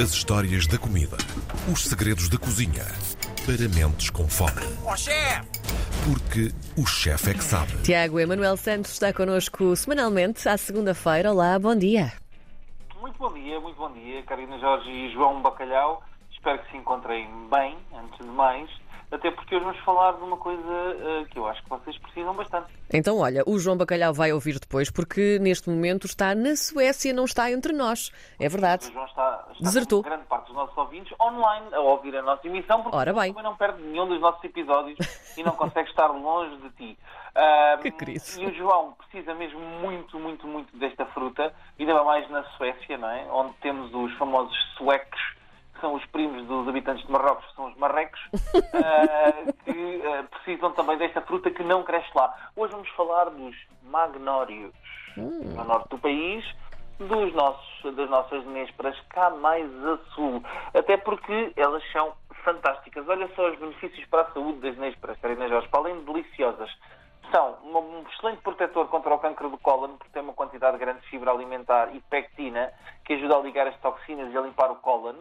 As histórias da comida. Os segredos da cozinha. Para mentes com fome. Ó chefe! Porque o chefe é que sabe. Tiago Emanuel Santos está connosco semanalmente à segunda-feira. Olá, bom dia. Muito bom dia, muito bom dia, Karina Jorge e João Bacalhau. Espero que se encontrem bem, antes de mais, até porque hoje vamos falar de uma coisa eh, que eu acho que vocês precisam bastante. Então, olha, o João Bacalhau vai ouvir depois porque neste momento está na Suécia, não está entre nós. É O verdade. João está, está Desertou. grande parte dos nossos ouvintes online a ouvir a nossa emissão, porque Ora o bem. também não perde nenhum dos nossos episódios e não consegue estar longe de ti. Que querido. E o João precisa mesmo muito, muito, muito desta fruta, ainda mais na Suécia, não é? Onde temos os famosos suecos, são os primos dos habitantes de Marrocos, que são os marrecos, ah, que ah, precisam também desta fruta que não cresce lá. Hoje vamos falar dos magnórios, no norte do país, dos nossos, das nossas nésperas cá mais a sul. Até porque elas são fantásticas. Olha só os benefícios para a saúde das nésperas, Karina Jorge, para além de deliciosas. São um excelente protetor contra o câncer do cólon, porque tem uma quantidade grande de fibra alimentar e pectina, que ajuda a ligar as toxinas e a limpar o cólon.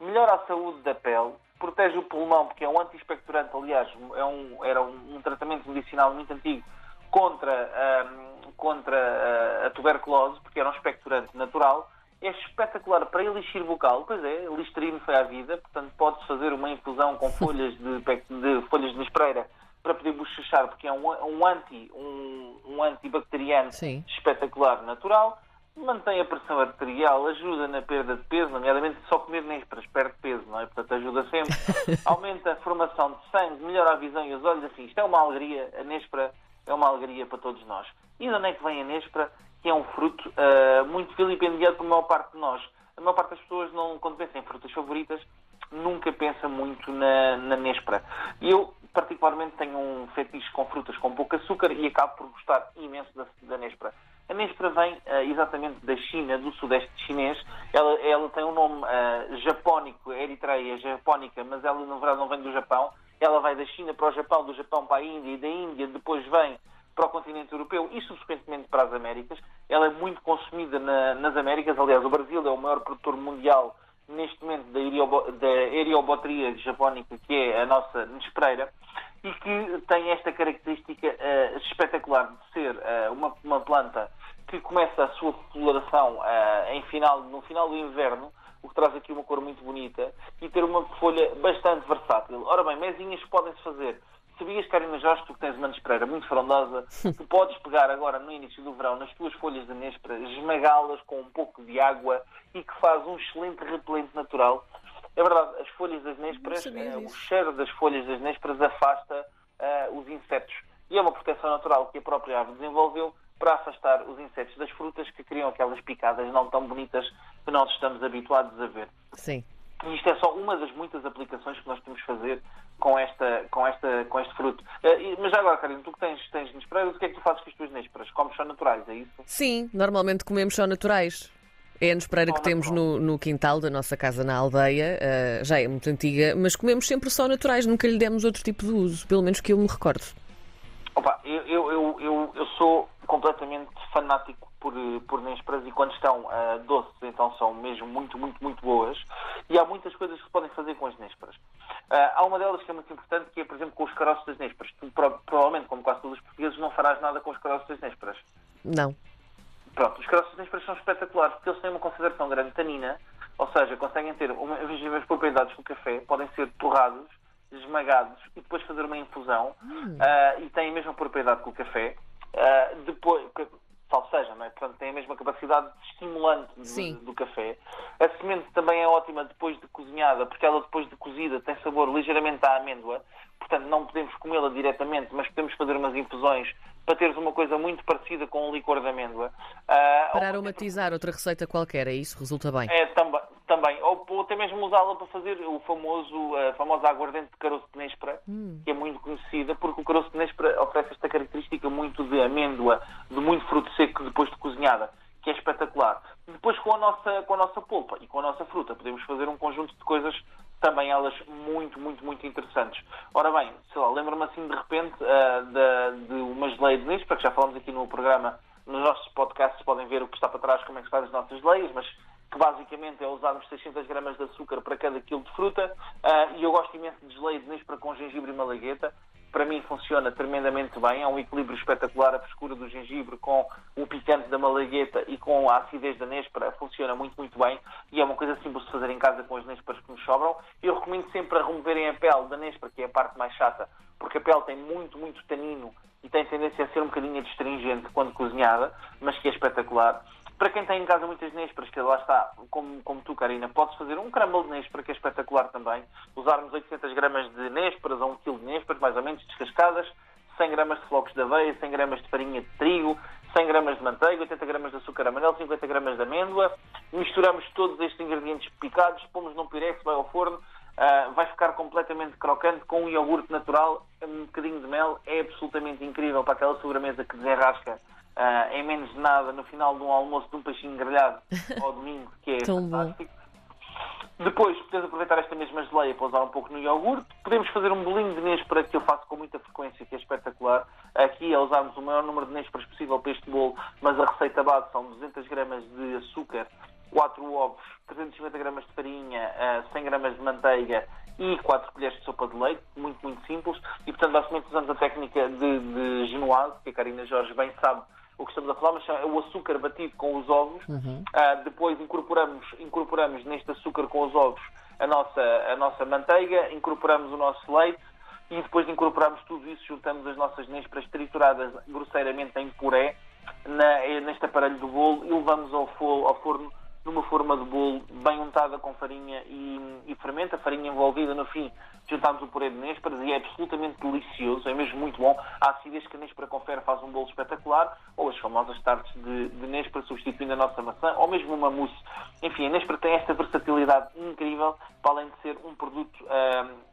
Melhora a saúde da pele, protege o pulmão, porque é um anti-expectorante, aliás, é um- era um, um tratamento medicinal muito antigo contra, ahm, contra ah, a tuberculose, porque era um expectorante natural. É espetacular para elixir bucal, pois é, Listerine foi à vida, portanto pode-se fazer uma infusão com folhas de, de folhas de nespreira para poder bochechar, porque é um, um anti, um, um antibacteriano Sim. espetacular natural, mantém a pressão arterial, ajuda na perda de peso, nomeadamente só comer nésperas perde peso, não é? Portanto, ajuda sempre. Aumenta a formação de sangue, melhora a visão e os olhos, assim, isto é uma alegria, a néspera é uma alegria para todos nós. E de onde é que vem a néspera? Que é um fruto ah, muito vilipendiado por maior parte de nós. A maior parte das pessoas, não, quando pensa em frutas favoritas, nunca pensa muito na, na. E eu, particularmente, tenho um fetiche com frutas com pouco açúcar e acabo por gostar imenso da, da. A néspera vem ah, exatamente da China, do sudeste chinês. Ela, ela tem um nome ah, japónico, Eritreia japónica, mas ela, na verdade, não vem do Japão. Ela vai da China para o Japão, do Japão para a Índia e da Índia depois vem para o continente europeu e, subsequentemente, para as Américas. Ela é muito consumida na- nas Américas. Aliás, o Brasil é o maior produtor mundial neste momento da, da eriobotria japónica, que é a nossa nespereira, e que tem esta característica eh, espetacular de ser eh, uma, uma planta que começa a sua floração eh, em final, no final do inverno, o que traz aqui uma cor muito bonita, e ter uma folha bastante versátil. Ora bem, mesinhas podem-se fazer. Sabias, Karina Jorge, tu que tens uma nespreira muito frondosa, tu podes pegar agora no início do verão nas tuas folhas de nespera, esmagá-las com um pouco de água e que faz um excelente repelente natural. É verdade, as folhas das nésperas, eh, o cheiro das folhas das nésperas afasta eh, os insetos. E é uma proteção natural que a própria árvore desenvolveu para afastar os insetos das frutas que criam aquelas picadas não tão bonitas que nós estamos habituados a ver. Sim. E isto é só uma das muitas aplicações que nós podemos fazer com, esta, com, esta, com este fruto. E- mas já agora, Karina, tu que tens, tens nésperas, o que é que tu fazes com as tuas nésperas? Comes só naturais, é isso? Sim, normalmente comemos só naturais. É a nespereira que Só temos no, no quintal da nossa casa na aldeia. ah, já é muito antiga, mas comemos sempre só naturais. Nunca lhe demos outro tipo de uso, pelo menos que eu me recordo. Opa, eu, eu, eu, eu, sou completamente fanático por, por nésperas e quando estão ah, doces, então são mesmo muito, muito, muito boas. E há muitas coisas que se podem fazer com as nésperas. Ah, há uma delas que é muito importante, que é, por exemplo, com os caroços das nésperas. Tu, pro- provavelmente, como quase todos os portugueses, não farás nada com os caroços das nésperas. Não. Pronto, os caroços das nésperas são espetaculares porque eles têm uma concentração grande de tanina, ou seja, conseguem ter as mesmas propriedades que o café, podem ser torrados, esmagados e depois fazer uma infusão ah, e têm a mesma propriedade que o café. Ah, depois, tal seja, não é? Portanto, têm a mesma capacidade estimulante do, do café. A semente também é ótima depois de cozinhada, porque ela depois de cozida tem sabor ligeiramente à amêndoa. Portanto, não podemos comê-la diretamente, mas podemos fazer umas infusões para teres uma coisa muito parecida com o licor de amêndoa. Ah, Para aromatizar outra receita qualquer, é isso? Resulta bem. é, também, também. Ou, ou até mesmo usá-la para fazer o famoso, a famosa aguardente de caroço de Nespera, que é muito conhecida, porque o caroço de Nespera oferece esta característica muito de amêndoa, de muito fruto seco depois de cozinhada, que é espetacular. Depois com a nossa, com a nossa polpa e com a nossa fruta podemos fazer um conjunto de coisas também elas muito, muito, muito interessantes. Ora bem, sei lá, lembro-me assim de repente ah, da- de uma geleia de Nespera, que já falamos aqui no programa, nos nossos podcasts podem ver o que está para trás, como é que se faz as nossas geleias, mas que basicamente é usarmos 600 gramas de açúcar para cada quilo de fruta. Uh, e eu gosto imenso de geleia de Nespra com gengibre e malagueta. Para mim funciona tremendamente bem, é um equilíbrio espetacular. A frescura do gengibre com o picante da malagueta e com a acidez da Nespra funciona muito, muito bem. E é uma coisa simples de fazer em casa com as Nespras que nos sobram. Eu recomendo sempre a removerem a pele da Nespra, que é a parte mais chata, porque a pele tem muito, muito tanino e tem tendência a ser um bocadinho astringente quando cozinhada, mas que é espetacular. Para quem tem em casa muitas nésperas, que lá está, como, como tu, Karina, podes fazer um crumble de néspera, que é espetacular também. Usarmos 800 gramas de nésperas ou 1 kg de nésperas, mais ou menos, descascadas, 100 gramas de flocos de aveia, 100 gramas de farinha de trigo, 100 gramas de manteiga, 80 gramas de açúcar amarelo, 50 gramas de amêndoa. Misturamos todos estes ingredientes picados, pomos num pirex, vai ao forno, uh, vai ficar completamente crocante com um iogurte natural, um bocadinho de mel. É absolutamente incrível para aquela sobremesa que desenrasca uh, em menos de nada no final de um almoço de um peixinho grelhado ao domingo, que é fantástico. Bom. Depois, podemos aproveitar esta mesma geleia para usar um pouco no iogurte. Podemos fazer um bolinho de nêspera que eu faço com muita frequência, que é espetacular. Aqui é usarmos o maior número de nésperas possível para este bolo, mas a receita base são 200 gramas de açúcar, 4 ovos, 350 gramas de farinha, 100 gramas de manteiga e 4 colheres de sopa de leite, muito, muito simples. E, portanto, basicamente usamos a técnica de, de genoise, que a Karina Jorge bem sabe o que estamos a falar, mas é o açúcar batido com os ovos. Uhum. Uh, depois incorporamos, incorporamos neste açúcar com os ovos a nossa, a nossa manteiga, incorporamos o nosso leite e depois de incorporarmos tudo isso, juntamos as nossas nésperas trituradas grosseiramente em puré na, neste aparelho do bolo e levamos ao, ao forno numa forma de bolo bem untada com farinha e, e a farinha envolvida no fim juntamos o purê de nésperas e é absolutamente delicioso, é mesmo muito bom. A acidez que a néspera confere faz um bolo espetacular, ou as famosas tartes de, de néspera substituindo a nossa maçã, ou mesmo uma mousse. Enfim, a néspera tem esta versatilidade incrível, para além de ser um produto,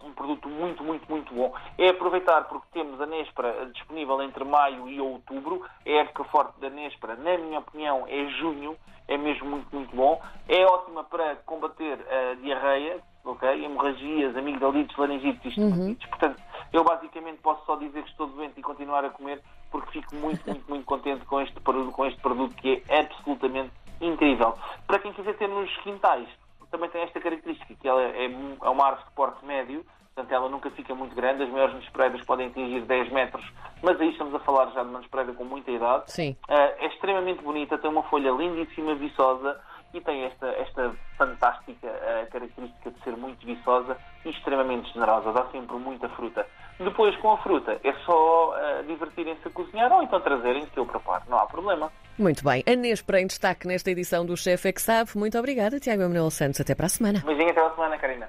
um, um produto muito, muito, muito bom. É aproveitar porque temos a néspera disponível entre maio e outubro, a época forte da néspera, na minha opinião, é junho, é mesmo muito, muito bom. É ótima para combater a diarreia, ok? Hemorragias, amigdalites, laringites, uhum. Portanto, eu basicamente posso só dizer que estou doente e continuar a comer porque fico muito, muito, muito contente com este produto, com este produto que é absolutamente incrível. Para quem quiser ter nos quintais, também tem esta característica, que ela é, é uma árvore de porte médio, portanto ela nunca fica muito grande, as maiores nespredas podem atingir 10 metros, mas aí estamos a falar já de uma nespreda com muita idade. Sim. Uh, é extremamente bonita, tem uma folha lindíssima, viçosa, e tem esta, esta fantástica uh, característica de ser muito viçosa e extremamente generosa, dá sempre muita fruta. Depois, com a fruta, é só uh, divertirem-se a cozinhar ou então trazerem que eu preparo, não há problema. Muito bem. A Nespera em destaque nesta edição do Chefe é que sabe. Muito obrigada, Tiago Emanuel Santos. Até para a semana. beijinho, até a semana, Karina.